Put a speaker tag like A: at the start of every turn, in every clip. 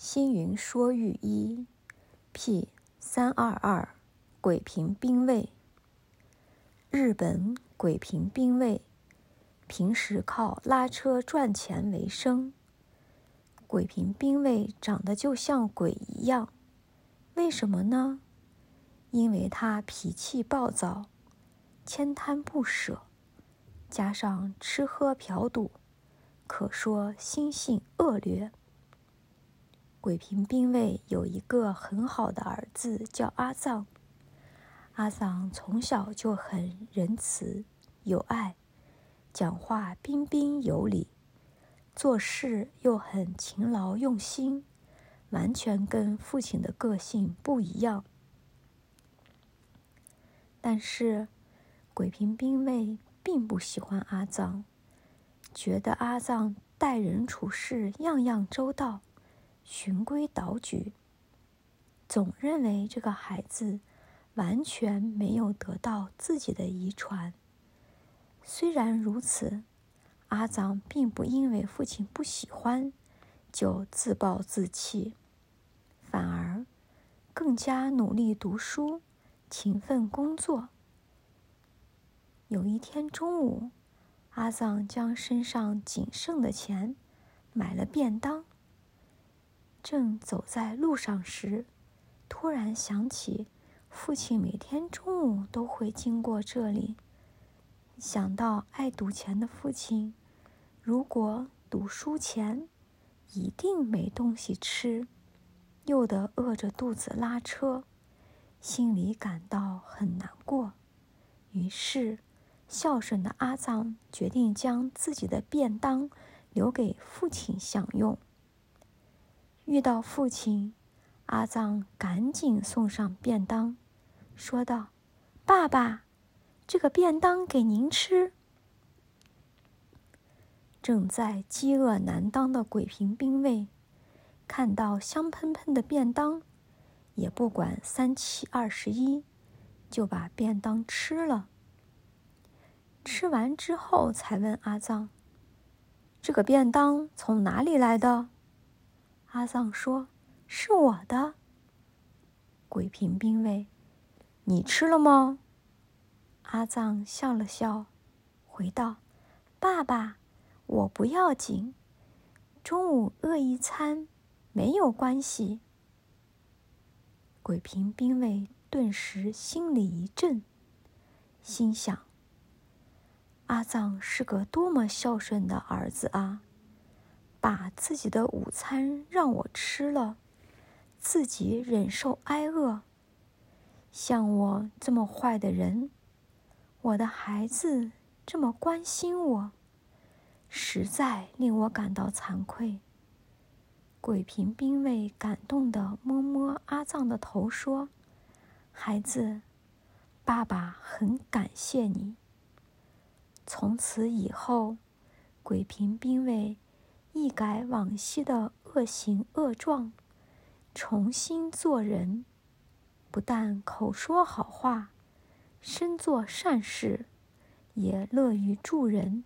A: 星云说御医，P 三二二，鬼平兵卫。日本鬼平兵卫，平时靠拉车赚钱为生。鬼平兵卫长得就像鬼一样，为什么呢？因为他脾气暴躁，千贪不舍，加上吃喝嫖赌，可说心性恶劣。鬼平兵卫有一个很好的儿子，叫阿藏。阿藏从小就很仁慈有爱，讲话彬彬有礼，做事又很勤劳用心，完全跟父亲的个性不一样。但是，鬼平兵卫并不喜欢阿藏，觉得阿藏待人处事样样周到，循规蹈矩，总认为这个孩子。完全没有得到自己的遗传。虽然如此，阿藏并不因为父亲不喜欢就自暴自弃，反而更加努力读书、勤奋工作。有一天中午，阿藏将身上仅剩的钱买了便当，正走在路上时，突然想起。父亲每天中午都会经过这里。想到爱赌钱的父亲，如果赌输钱，一定没东西吃，又得饿着肚子拉车，心里感到很难过。于是，孝顺的阿藏决定将自己的便当留给父亲享用。遇到父亲，阿藏赶紧送上便当。说道：“爸爸，这个便当给您吃。”正在饥饿难当的鬼平兵卫，看到香喷喷的便当，也不管三七二十一，就把便当吃了。吃完之后，才问阿藏：“这个便当从哪里来的？”阿藏说：“是我的。”鬼平兵卫。你吃了吗？阿藏笑了笑，回道：“爸爸，我不要紧，中午饿一餐没有关系。”鬼平兵卫顿时心里一震，心想：“阿藏是个多么孝顺的儿子啊！把自己的午餐让我吃了，自己忍受挨饿。”像我这么坏的人，我的孩子这么关心我，实在令我感到惭愧。鬼平兵卫感动地摸摸阿藏的头，说：“孩子，爸爸很感谢你。”从此以后，鬼平兵卫一改往昔的恶行恶状，重新做人。不但口说好话，身做善事，也乐于助人。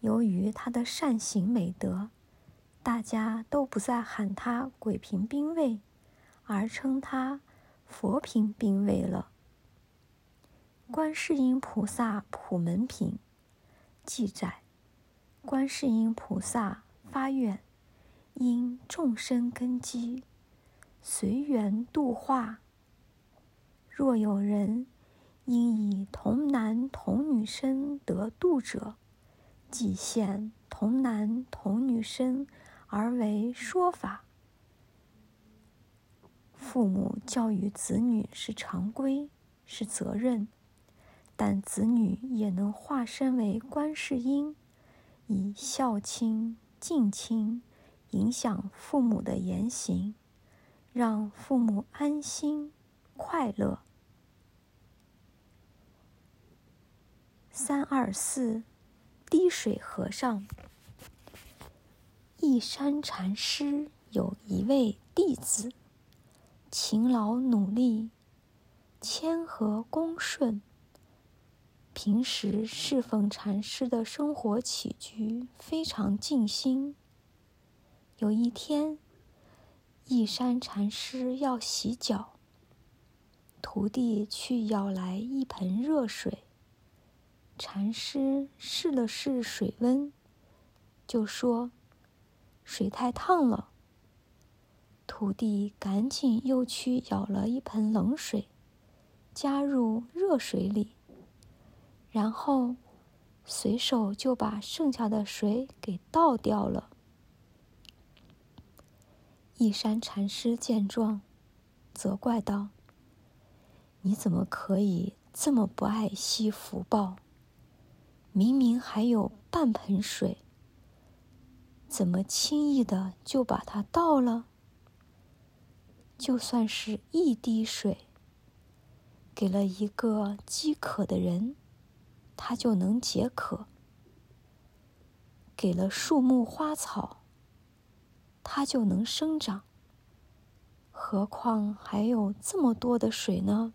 A: 由于他的善行美德，大家都不再喊他鬼平兵卫，而称他佛平兵卫了。观世音菩萨普门品记载，观世音菩萨发愿，因众生根基。随缘度化。若有人因以童男童女身得度者，即现童男童女身而为说法。父母教育子女是常规，是责任，但子女也能化身为观世音，以孝亲敬亲影响父母的言行。让父母安心快乐。三二四，滴水和尚。一山禅师有一位弟子，勤劳努力，谦和恭顺，平时侍奉禅师的生活起居非常尽心。有一天，义山禅师要洗脚，徒弟去舀来一盆热水。禅师试了试水温，就说：“水太烫了。”徒弟赶紧又去舀了一盆冷水，加入热水里，然后随手就把剩下的水给倒掉了。一山禅师见状，责怪道：“你怎么可以这么不爱惜福报？明明还有半盆水，怎么轻易的就把它倒了？就算是一滴水，给了一个饥渴的人，他就能解渴；给了树木花草。”它就能生长，何况还有这么多的水呢？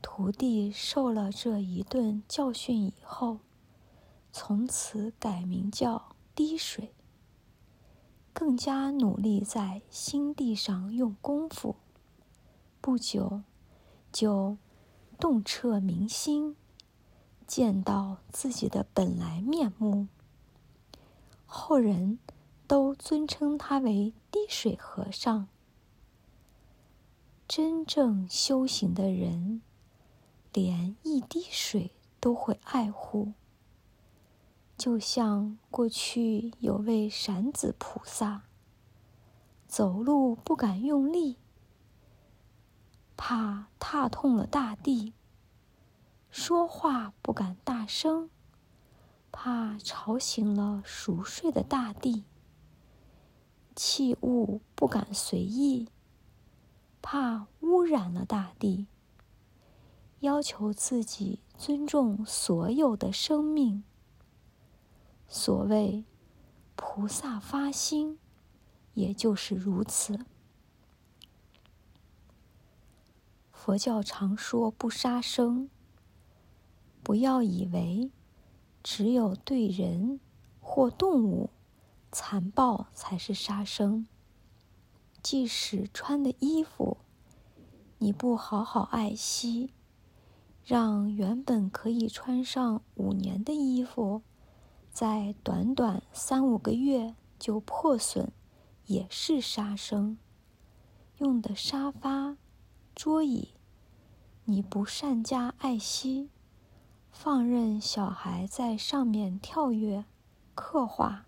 A: 徒弟受了这一顿教训以后，从此改名叫滴水，更加努力在心地上用功夫。不久，就洞彻明心，见到自己的本来面目。后人。都尊称他为滴水和尚。真正修行的人，连一滴水都会爱护。就像过去有位闪子菩萨，走路不敢用力，怕踏痛了大地；说话不敢大声，怕吵醒了熟睡的大地。器物不敢随意，怕污染了大地。要求自己尊重所有的生命。所谓菩萨发心，也就是如此。佛教常说不杀生，不要以为只有对人或动物。残暴才是杀生。即使穿的衣服，你不好好爱惜，让原本可以穿上五年的衣服，在短短三五个月就破损，也是杀生。用的沙发、桌椅，你不善加爱惜，放任小孩在上面跳跃、刻画。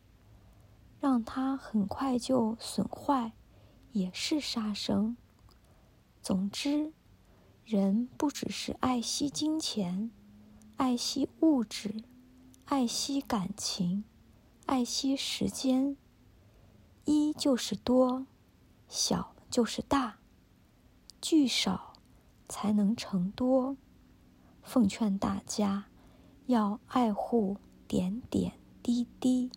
A: 让它很快就损坏，也是杀生。总之，人不只是爱惜金钱，爱惜物质，爱惜感情，爱惜时间。一就是多，小就是大，聚少才能成多。奉劝大家要爱护点点滴滴。